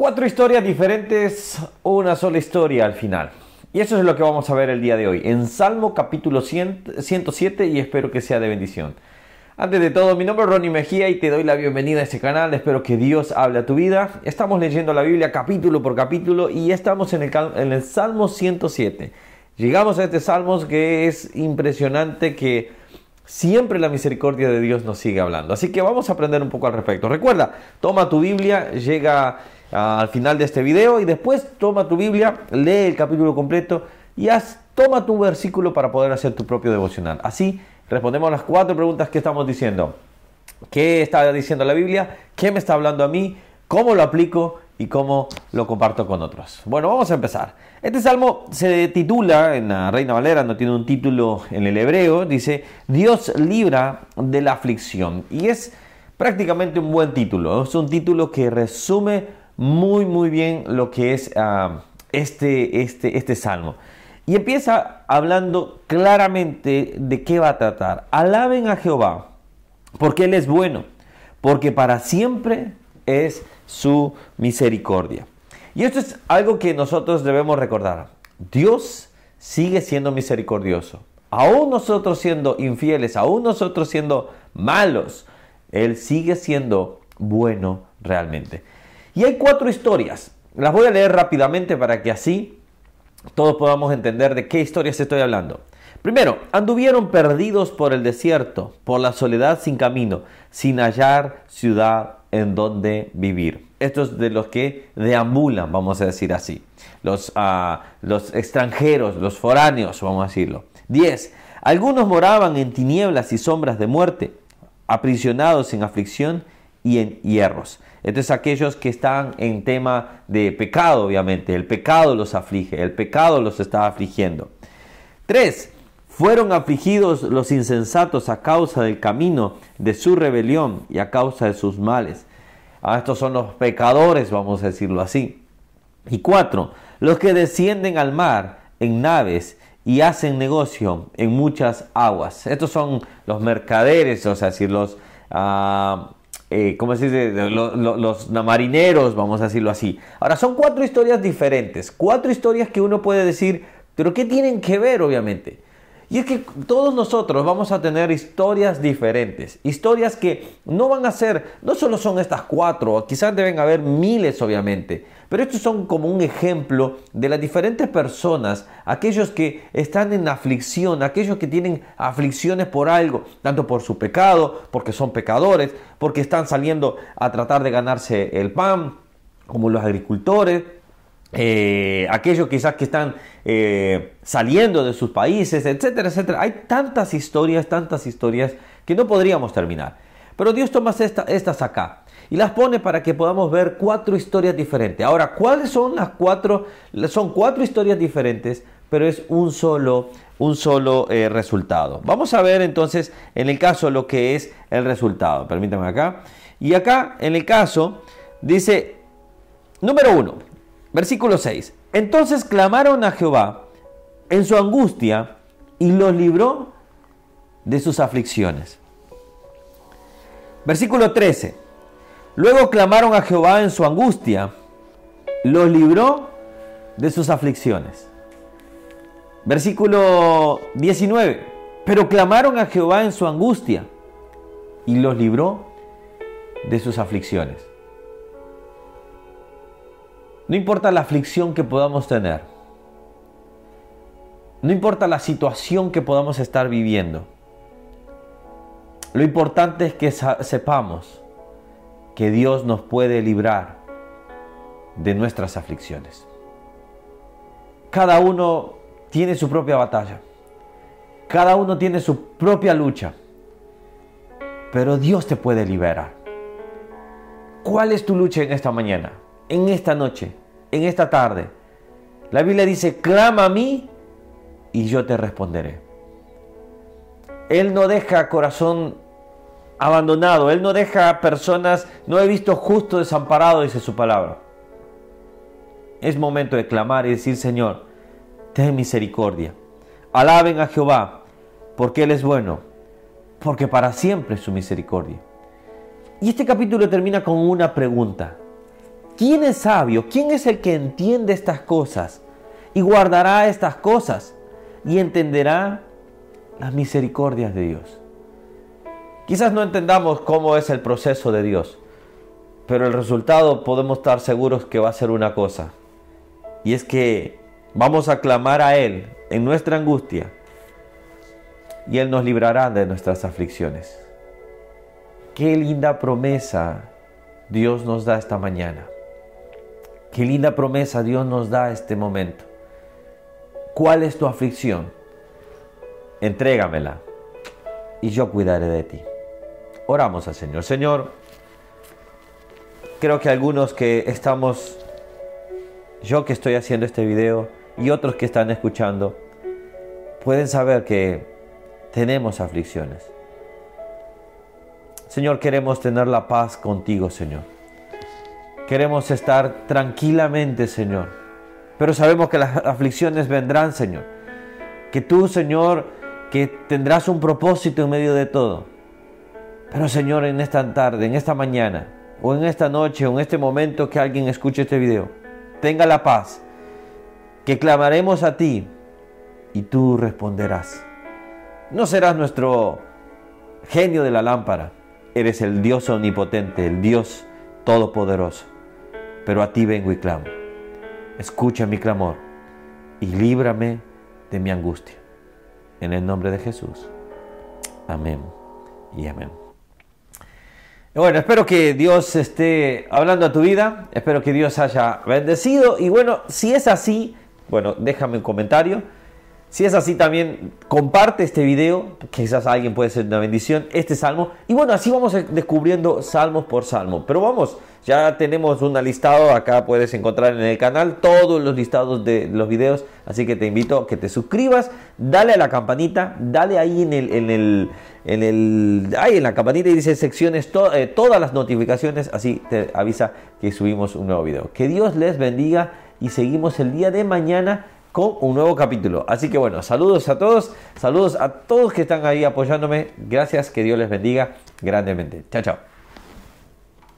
Cuatro historias diferentes, una sola historia al final. Y eso es lo que vamos a ver el día de hoy, en Salmo capítulo 107 y espero que sea de bendición. Antes de todo, mi nombre es Ronnie Mejía y te doy la bienvenida a este canal. Espero que Dios hable a tu vida. Estamos leyendo la Biblia capítulo por capítulo y estamos en el, en el Salmo 107. Llegamos a este Salmo que es impresionante que siempre la misericordia de Dios nos sigue hablando. Así que vamos a aprender un poco al respecto. Recuerda, toma tu Biblia, llega al final de este video y después toma tu Biblia, lee el capítulo completo y haz, toma tu versículo para poder hacer tu propio devocional. Así respondemos las cuatro preguntas que estamos diciendo. ¿Qué está diciendo la Biblia? ¿Qué me está hablando a mí? ¿Cómo lo aplico? Y cómo lo comparto con otros. Bueno, vamos a empezar. Este salmo se titula, en la Reina Valera no tiene un título en el hebreo, dice, Dios libra de la aflicción. Y es prácticamente un buen título, es un título que resume muy muy bien lo que es ah, este, este, este salmo. Y empieza hablando claramente de qué va a tratar. Alaben a Jehová, porque Él es bueno, porque para siempre es su misericordia. Y esto es algo que nosotros debemos recordar. Dios sigue siendo misericordioso. Aún nosotros siendo infieles, aún nosotros siendo malos, Él sigue siendo bueno realmente. Y hay cuatro historias. Las voy a leer rápidamente para que así todos podamos entender de qué historias estoy hablando. Primero, anduvieron perdidos por el desierto, por la soledad sin camino, sin hallar ciudad en donde vivir. Estos de los que deambulan, vamos a decir así. Los, uh, los extranjeros, los foráneos, vamos a decirlo. 10. Algunos moraban en tinieblas y sombras de muerte, aprisionados en aflicción y en hierros. Entonces aquellos que están en tema de pecado, obviamente, el pecado los aflige, el pecado los está afligiendo. 3. Fueron afligidos los insensatos a causa del camino de su rebelión y a causa de sus males. Ah, estos son los pecadores, vamos a decirlo así. Y 4. Los que descienden al mar en naves y hacen negocio en muchas aguas. Estos son los mercaderes, o sea, los... Ah, eh, ¿cómo se dice? Los, marineros, vamos a decirlo así. Ahora, son cuatro historias diferentes, cuatro historias que uno puede decir, pero ¿qué tienen que ver, obviamente? Y es que todos nosotros vamos a tener historias diferentes, historias que no van a ser, no solo son estas cuatro, quizás deben haber miles obviamente, pero estos son como un ejemplo de las diferentes personas, aquellos que están en aflicción, aquellos que tienen aflicciones por algo, tanto por su pecado, porque son pecadores, porque están saliendo a tratar de ganarse el pan, como los agricultores, eh, aquellos quizás que están eh, saliendo de sus países, etcétera, etcétera. Hay tantas historias, tantas historias que no podríamos terminar. Pero Dios toma estas acá y las pone para que podamos ver cuatro historias diferentes. Ahora, ¿cuáles son las cuatro? Son cuatro historias diferentes, pero es un solo, un solo eh, resultado. Vamos a ver entonces en el caso lo que es el resultado. Permítanme acá. Y acá, en el caso, dice, número uno, Versículo 6. Entonces clamaron a Jehová en su angustia y los libró de sus aflicciones. Versículo 13. Luego clamaron a Jehová en su angustia, los libró de sus aflicciones. Versículo 19. Pero clamaron a Jehová en su angustia y los libró de sus aflicciones. No importa la aflicción que podamos tener. No importa la situación que podamos estar viviendo. Lo importante es que sepamos que Dios nos puede librar de nuestras aflicciones. Cada uno tiene su propia batalla. Cada uno tiene su propia lucha. Pero Dios te puede liberar. ¿Cuál es tu lucha en esta mañana? En esta noche en esta tarde. La Biblia dice, clama a mí y yo te responderé. Él no deja corazón abandonado, Él no deja personas, no he visto justo desamparado, dice su palabra. Es momento de clamar y decir, Señor, ten misericordia. Alaben a Jehová, porque Él es bueno, porque para siempre es su misericordia. Y este capítulo termina con una pregunta. ¿Quién es sabio? ¿Quién es el que entiende estas cosas? Y guardará estas cosas y entenderá las misericordias de Dios. Quizás no entendamos cómo es el proceso de Dios, pero el resultado podemos estar seguros que va a ser una cosa, y es que vamos a clamar a Él en nuestra angustia, y Él nos librará de nuestras aflicciones. Qué linda promesa Dios nos da esta mañana. Qué linda promesa Dios nos da este momento. ¿Cuál es tu aflicción? Entrégamela y yo cuidaré de ti. Oramos al Señor. Señor, creo que algunos que estamos, yo que estoy haciendo este video y otros que están escuchando, pueden saber que tenemos aflicciones. Señor, queremos tener la paz contigo, Señor. Queremos estar tranquilamente, Señor. Pero sabemos que las aflicciones vendrán, Señor. Que tú, Señor, que tendrás un propósito en medio de todo. Pero, Señor, en esta tarde, en esta mañana, o en esta noche, o en este momento que alguien escuche este video, tenga la paz. Que clamaremos a ti y tú responderás. No serás nuestro genio de la lámpara. Eres el Dios omnipotente, el Dios todopoderoso. Pero a ti vengo y clamo. Escucha mi clamor y líbrame de mi angustia. En el nombre de Jesús. Amén y amén. Bueno, espero que Dios esté hablando a tu vida. Espero que Dios haya bendecido. Y bueno, si es así, bueno, déjame un comentario si es así también, comparte este video, quizás alguien puede ser una bendición, este salmo. Y bueno, así vamos descubriendo salmos por salmo. Pero vamos, ya tenemos un listado, acá puedes encontrar en el canal todos los listados de los videos. Así que te invito a que te suscribas, dale a la campanita, dale ahí en el... En el en el ahí en la campanita y dice secciones eh, todas las notificaciones así te avisa que subimos un nuevo video que Dios les bendiga y seguimos el día de mañana con un nuevo capítulo. Así que bueno, saludos a todos, saludos a todos que están ahí apoyándome. Gracias, que Dios les bendiga grandemente. Chao, chao.